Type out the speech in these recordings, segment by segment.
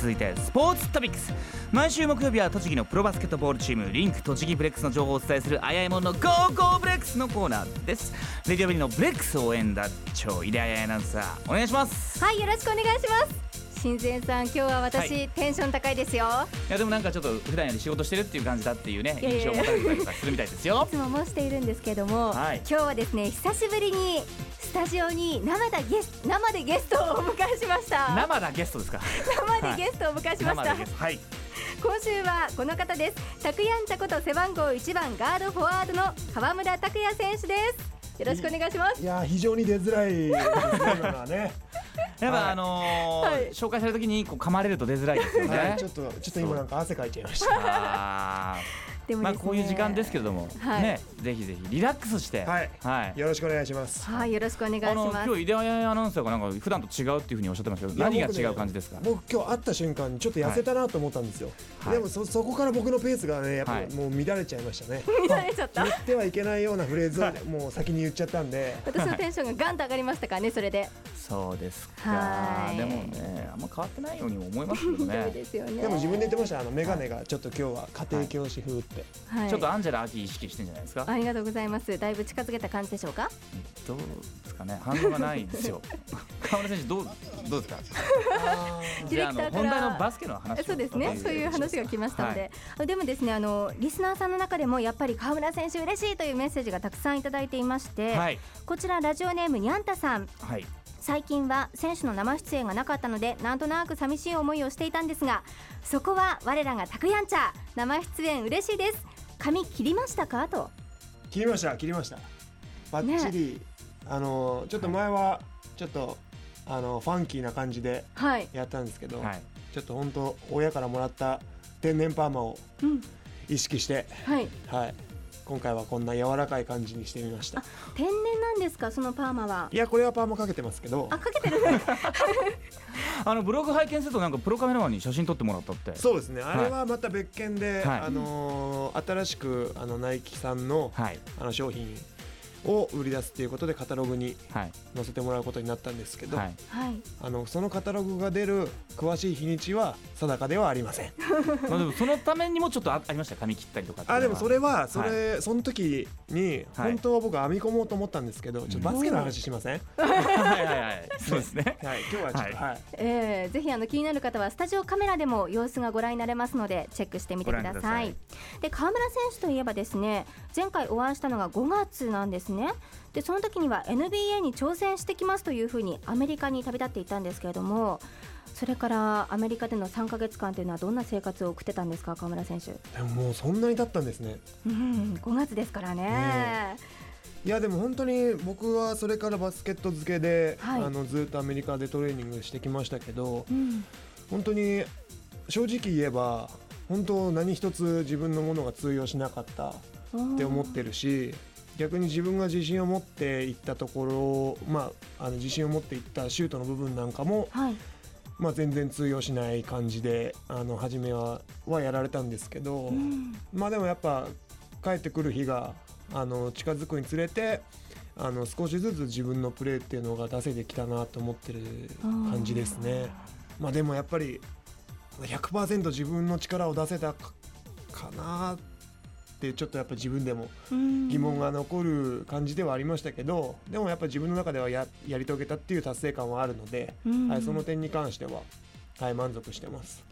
続いてスポーツトピックス毎週木曜日は栃木のプロバスケットボールチームリンク栃木ブレックスの情報をお伝えするあやいもんの GO!GO! ブレックスのコーナーですレディオベリーのブレックス応援団長井出彩アナウンサーお願いしますはいよろしくお願いします新前さん今日は私、はい、テンション高いですよ。いやでもなんかちょっと普段より仕事してるっていう感じだっていうね印象を持たれたりとかするみたいですよ。いつももしているんですけども、はい、今日はですね久しぶりにスタジオに生だゲス生でゲストをお迎えしました。生だゲストですか？生でゲストをお迎えしました、はい、今週はこの方です。タクヤンチャこと背番号1番ガードフォワードの川村拓也選手です。よろしくお願いします。いや非常に出づらい。ね やっぱあの紹介されるときにこう噛まれると出づらいですよね。ちょっとちょっと今なんか汗かいちゃいました。でも、ね、まあこういう時間ですけれども、はい、ねぜひぜひリラックスして、はい、はい、よろしくお願いします。はい、よろしくお願いします。今日井出彩アナウンサーがなんか普段と違うっていうふうにおっしゃってましたけど、何が違う感じですか？僕、ね、今日会った瞬間にちょっと痩せたなと思ったんですよ。はい、でもそそこから僕のペースがねやっぱもう乱れちゃいましたね。乱れちゃった。言ってはいけないようなフレーズをもう先に言っちゃったんで。私のテンションがガンと上がりましたからねそれで。そうですか。でもねあんま変わってないようにも思いますけどね。ですよね。でも自分で言ってましたあの眼鏡がちょっと今日は家庭教師風って。ちょっとンジェラ・アキ意識してんじゃないですか？ありがとうございます。だいぶ近づけた感じでしょうか？どうですかね？反応がないんですよ。川村選手どうどうですか？じゃあの本題のバスケの話そうですね。そういう話が来ましたので、はい、でもですねあのリスナーさんの中でもやっぱり川村選手嬉しいというメッセージがたくさんいただいていまして、はい、こちらラジオネームにゃんたさん、はい最近は選手の生出演がなかったのでなんとなく寂しい思いをしていたんですがそこは我らがたくやんちゃ生出演嬉しいです。髪切りましたか？と。切りました切りました。バッチリ、ね、あのちょっと前はちょっとあのファンキーな感じでやったんですけど、はい、ちょっと本当親からもらった天然パーマを意識して、うん、はい、はい、今回はこんな柔らかい感じにしてみました。天然なんですかそのパーマは？いやこれはパーマかけてますけど。あかけてる。あのブログ拝見するとなんかプロカメラマンに写真撮ってもらったって。そうですね。あれはまた別件で、はい、あのー、新しくあのナイキさんの,、はい、あの商品を売り出すっていうことでカタログに載せてもらうことになったんですけど、はい、あのそのカタログが出る詳しい日にちは定かではありません。まあでもそのためにもちょっとありました。髪切ったりとかあでもそれはそれ、はい、その時に本当は僕編み込もうと思ったんですけど、ちょっとバスケの話しません、はいはいはいそうですね。はい今日はちょっとはい、えー、ぜひあの気になる方はスタジオカメラでも様子がご覧になれますのでチェックしてみてください。で川村選手といえばですね前回お会いしたのが5月なんですね。でその時には NBA に挑戦してきますというふうにアメリカに旅立っていたんですけれどもそれからアメリカでの3か月間というのはどんな生活を送ってたんですか川村選手。でももうそんなに経ったんですね、うん、5月ですからね、ね、いやでも本当に僕はそれからバスケット漬けで、はい、あのずっとアメリカでトレーニングしてきましたけど、うん、本当に正直言えば本当何一つ自分のものが通用しなかったって思ってるし逆に自分が自信を持っていったところ、まあ、あの自信を持っていったシュートの部分なんかも、はい、まあ、全然通用しない感じであの初めははやられたんですけど、うん、まあでもやっぱ帰ってくる日があの近づくにつれてあの少しずつ自分のプレーっていうのが出せてきたなと思ってる感じですね。まあ、でもやっぱり100%自分の力を出せたかなってちょっとやっぱ自分でも疑問が残る感じではありましたけどでもやっぱ自分の中ではややり遂げたっていう達成感はあるので、はい、その点に関しては、はい、満足してます。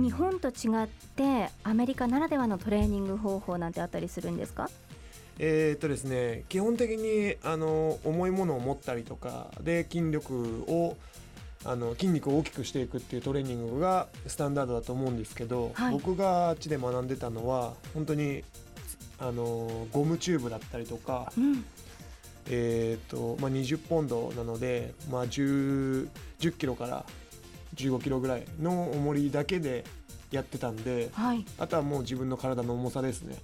日本と違ってアメリカならではのトレーニング方法なんてあったりするんですか？えー、っとですね基本的にあの重いものを持ったりとかで筋力をあの筋肉を大きくしていくっていうトレーニングがスタンダードだと思うんですけど、はい、僕があっちで学んでたのは本当にあのゴムチューブだったりとか、うん、えーとまあ、20ポンドなので、まあ10、10, キロから15キロぐらいの重りだけでやってたんで、はい、あとはもう自分の体の重さですね。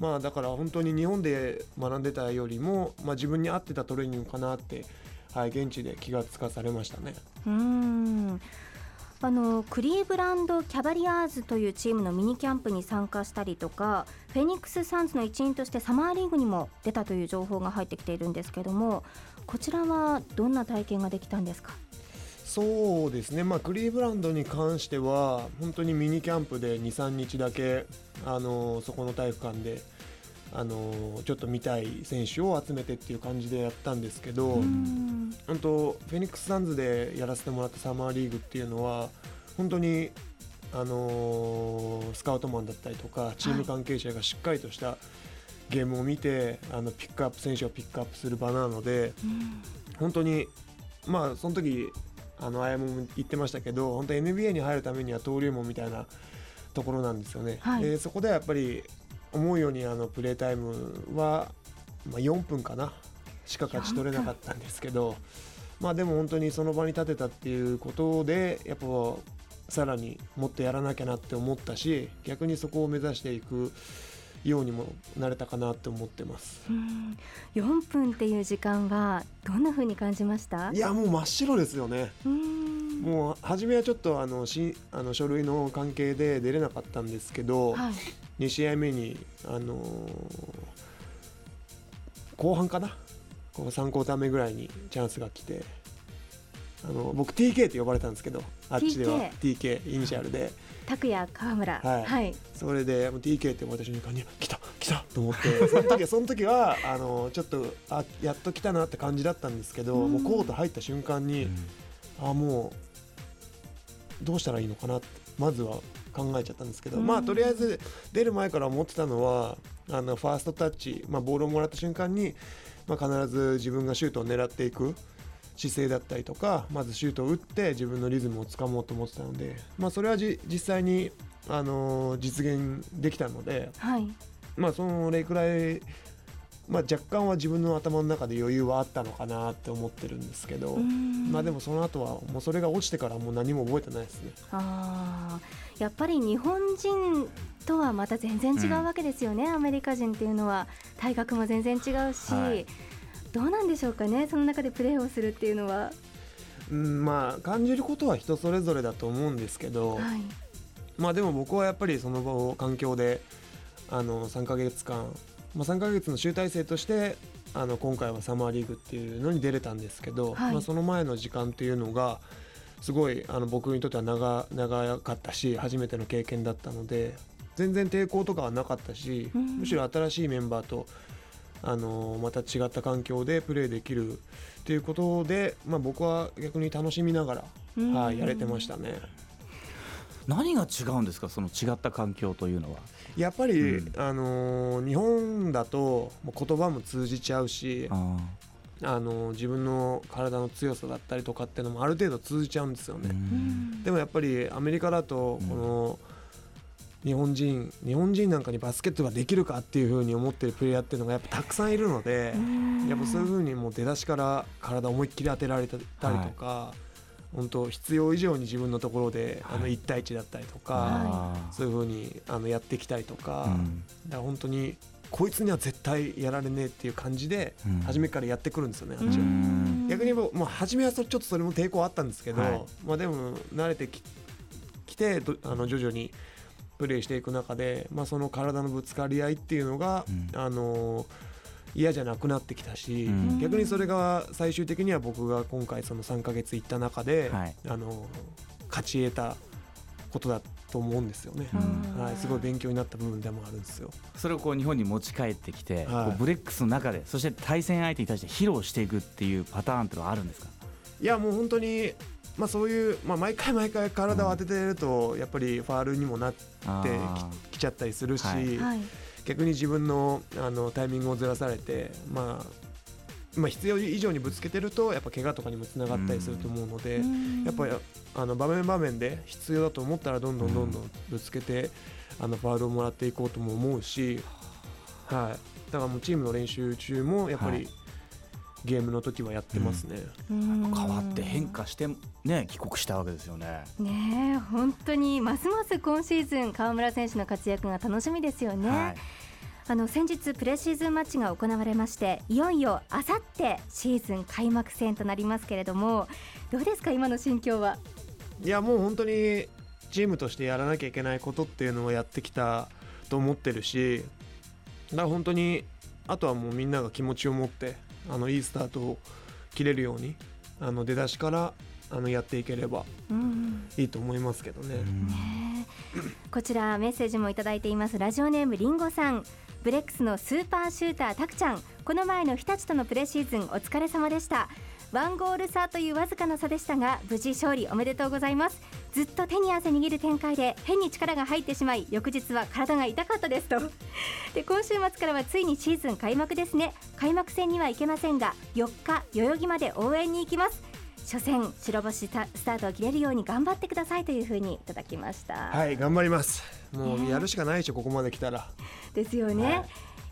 まあだから本当に日本で学んでたよりも、まあ、自分に合ってたトレーニングかなってはい、現地で気がつかされましたね。うんあのクリーブランド・キャバリアーズというチームのミニキャンプに参加したりとかフェニックス・サンズの一員としてサマーリーグにも出たという情報が入ってきているんですけどもこちらはどんな体験ができたんですか？そうですね、まあ、クリーブランドに関しては本当にミニキャンプで23日だけあのそこの体育館であのちょっと見たい選手を集めてっていう感じでやったんですけど本当フェニックス・サンズでやらせてもらったサマーリーグっていうのは本当にあのスカウトマンだったりとかチーム関係者がしっかりとしたゲームを見て、あのピックアップ選手をピックアップする場なので、本当にまあその時あのあやも言ってましたけど本当 NBA に入るためには登竜門みたいなところなんですよね。はい、でそこではやっぱり思うようにあのプレータイムは、まあ、4分かな。しか勝ち取れなかったんですけど、まあ、でも本当にその場に立てたっていうことでやっぱさらにもっとやらなきゃなって思ったし逆にそこを目指していくようにもなれたかなって思ってます。4分っていう時間はどんな風に感じました？いやもう真っ白ですよね。もう初めはちょっとあのしあの書類の関係で出れなかったんですけど、はい、2試合目に、あのー、後半かな？こう3クォーター目ぐらいにチャンスが来てあの僕 TK って呼ばれたんですけどあっちでは。TK イニシャルで。拓也川村。はい、はい、それで TK って呼ばれた瞬間に来た来たと思って。その時はその時はあのちょっとあやっと来たなって感じだったんですけど、もうコート入った瞬間に、あもうどうしたらいいのかなってまずは考えちゃったんですけど、まあとりあえず出る前から思ってたのはあのファーストタッチ、まあ、ボールをもらった瞬間に、まあ、必ず自分がシュートを狙っていく姿勢だったりとかまずシュートを打って自分のリズムをつかもうと思ってたので、まあ、それは実際に、あのー、実現できたので、はい、まあそれくらい、まあ、若干は自分の頭の中で余裕はあったのかなって思ってるんですけどまあでもその後はもうそれが落ちてからもう何も覚えてないですね。あやっぱり日本人とはまた全然違うわけですよね、うん、アメリカ人っていうのは体格も全然違うし、はい、どうなんでしょうかね。その中でプレーをするっていうのは。うん、まあ感じることは人それぞれだと思うんですけど、はい、まあでも僕はやっぱりその環境であの3か月間、まあ、3か月の集大成としてあの今回はサマーリーグっていうのに出れたんですけど、はい、まあ、その前の時間っていうのがすごいあの僕にとっては長長かったし初めての経験だったので全然抵抗とかはなかったし、うん、むしろ新しいメンバーとあのまた違った環境でプレーできるということで、まあ、僕は逆に楽しみながら、はい、やれてましたね。何が違うんですか？その違った環境というのはやっぱり、うん、あの日本だと言葉も通じちゃうしあの自分の体の強さだったりとかっていうのもある程度通じちゃうんですよね。でもやっぱりアメリカだとこの、うん。日本人日本人なんかにバスケットができるかっていうふうに思ってるプレイヤーっていうのがやっぱたくさんいるのでやっぱそういうふうにもう出だしから体思いっきり当てられたりとか、はい、本当必要以上に自分のところで、あの1対1だったりとか、はい、そういうふうにあのやってきたりとか,、だから本当にこいつには絶対やられねえっていう感じで初めからやってくるんですよね、あっちは。逆にもう初めはちょっとそれも抵抗あったんですけど、はい、まあでも慣れてきてあの徐々に。プレーしていく中で、まあ、その体のぶつかり合いっていうのが、うん、あの嫌じゃなくなってきたし、うん、逆にそれが最終的には僕が今回その3か月行った中で、はい、あの勝ち得たことだと思うんですよね、はい、すごい勉強になった部分でもあるんですよ。それをこう日本に持ち帰ってきて、はい、ブレックスの中でそして対戦相手に対して披露していくっていうパターンってのはあるんですか？いやもう本当にまあ、そういう、まあ、毎回毎回体を当ててるとやっぱりファールにもなってきちゃったりするし、はい、逆に自分のあのタイミングをずらされて、まあまあ、必要以上にぶつけてるとやっぱ怪我とかにもつながったりすると思うので、やっぱりあの場面場面で必要だと思ったらどんどんどんどんぶつけて、あのファールをもらっていこうとも思うし、はい、だからもうチームの練習中もやっぱり、ゲームの時はやってますね、うん、変わって変化してね帰国したわけですよね。ね本当にますます今シーズン河村選手の活躍が楽しみですよね、はい、あの先日プレシーズンマッチが行われましていよいよあさってシーズン開幕戦となりますけれどもどうですか今の心境は？いやもう本当にチームとしてやらなきゃいけないことっていうのをやってきたと思ってるしだから本当にあとはもうみんなが気持ちを持ってあのいいスタートを切れるようにあの出だしからあのやっていければいいと思いますけどね。ねこちらメッセージもいただいています。ラジオネームりんごさんブレックスのスーパーシューターたくちゃん。この前の日立とのプレシーズンお疲れ様でした。ワンゴール差というわずかな差でしたが無事勝利おめでとうございます。ずっと手に汗握る展開で変に力が入ってしまい翌日は体が痛かったですと。で今週末からはついにシーズン開幕ですね。開幕戦には行けませんが4日代々木まで応援に行きます。初戦白星スタートを切れるように頑張ってくださいというふうにいただきました。はい頑張ります。もうやるしかないでしょ、ここまで来たら。ですよね、はい。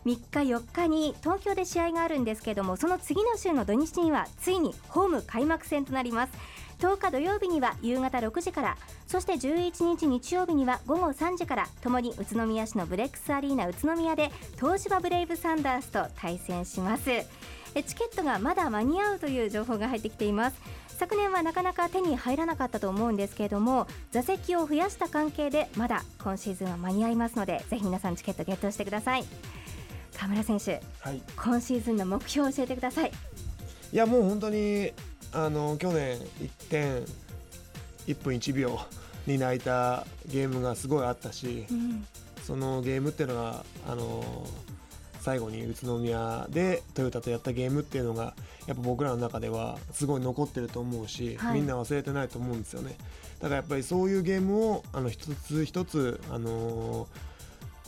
3日4日に東京で試合があるんですけどもその次の週の土日にはついにホーム開幕戦となります。10日土曜日には夕方6時からそして11日日曜日には午後3時からともに宇都宮市のブレックスアリーナ宇都宮で東芝ブレイブサンダースと対戦しますチケットがまだ間に合うという情報が入ってきています。昨年はなかなか手に入らなかったと思うんですけれども座席を増やした関係でまだ今シーズンは間に合いますのでぜひ皆さんチケットゲットしてください。河村選手、はい、今シーズンの目標を教えてください。いやもう本当にあの去年1点1分1秒に泣いたゲームがすごいあったし、うん、そのゲームっていうのがあの最後に宇都宮でトヨタとやったゲームっていうのがやっぱ僕らの中ではすごい残ってると思うし、はい、みんな忘れてないと思うんですよね。だからやっぱりそういうゲームをあの一つ一つあのー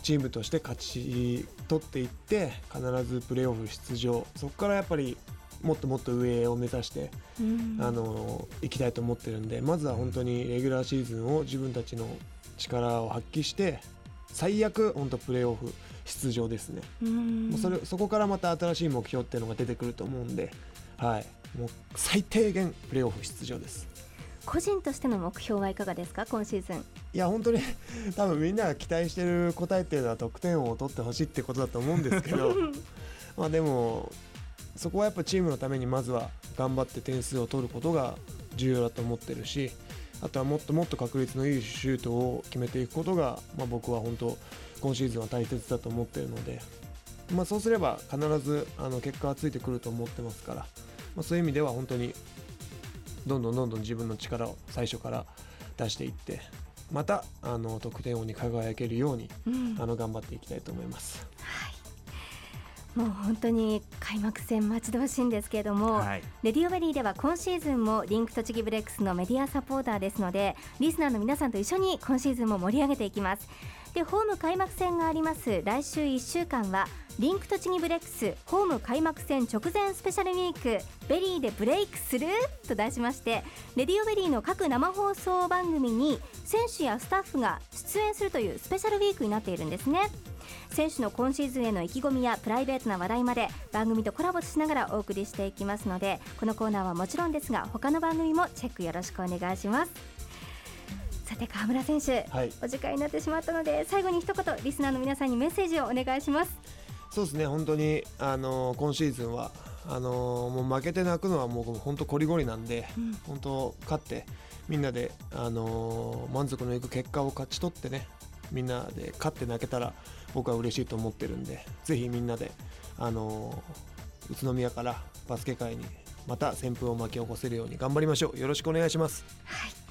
チームとして勝ち取っていって必ずプレーオフ出場。そこからやっぱりもっともっと上を目指して、うん、あの行きたいと思ってるんでまずは本当にレギュラーシーズンを自分たちの力を発揮して最悪本当プレーオフ出場ですね、うん、もうそれそこからまた新しい目標っていうのが出てくると思うんで、はい、もう最低限プレーオフ出場です。個人としての目標はいかがですか？今シーズン。いや本当に 多分みんなが期待してる答えっていうのは得点王を取ってほしいってことだと思うんですけど まあでもそこはやっぱチームのためにまずは頑張って点数を取ることが重要だと思ってるしあとはもっともっと確率のいいシュートを決めていくことが、まあ、僕は本当今シーズンは大切だと思ってるので、まあ、そうすれば必ずあの結果はついてくると思ってますから、まあ、そういう意味では本当にどんどんどんどん自分の力を最初から出していってまたあの得点王に輝けるように、うん、あの頑張っていきたいと思います。はい。もう本当に開幕戦待ち遠しいんですけれども、はい、レディオベリーでは今シーズンもリンク栃木ブレックスのメディアサポーターですのでリスナーの皆さんと一緒に今シーズンも盛り上げていきますでホーム開幕戦があります。来週1週間はリンク栃木ブレックスホーム開幕戦直前スペシャルウィークベリーでブレイクする？と題しましてレディオベリーの各生放送番組に選手やスタッフが出演するというスペシャルウィークになっているんですね。選手の今シーズンへの意気込みやプライベートな話題まで番組とコラボしながらお送りしていきますのでこのコーナーはもちろんですが他の番組もチェックよろしくお願いします。さて川村選手、はい、お時間になってしまったので最後に一言リスナーの皆さんにメッセージをお願いします。そうですね本当にあの今シーズンはあのもう負けて泣くのはもう本当こりごりなんで、うん、本当勝ってみんなであの満足のいく結果を勝ち取ってねみんなで勝って泣けたら僕は嬉しいと思ってるんでぜひみんなであの宇都宮からバスケ界にまた旋風を巻き起こせるように頑張りましょう。よろしくお願いします。はい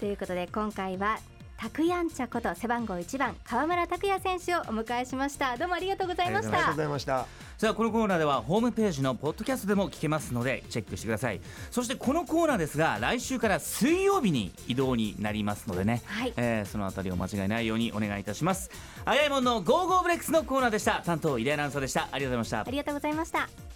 ということで今回は拓やんちゃこと背番号1番川村拓也選手をお迎えしました。どうもありがとうございました。ありがとうございました。さあこのコーナーではホームページのポッドキャストでも聞けますのでチェックしてください。そしてこのコーナーですが来週から水曜日に移動になりますのでね、はい、えー、そのあたりを間違いないようにお願いいたします。あやいもんの GO!GO! ブレックスのコーナーでした。担当井出アナウンサーでした。ありがとうございました。ありがとうございました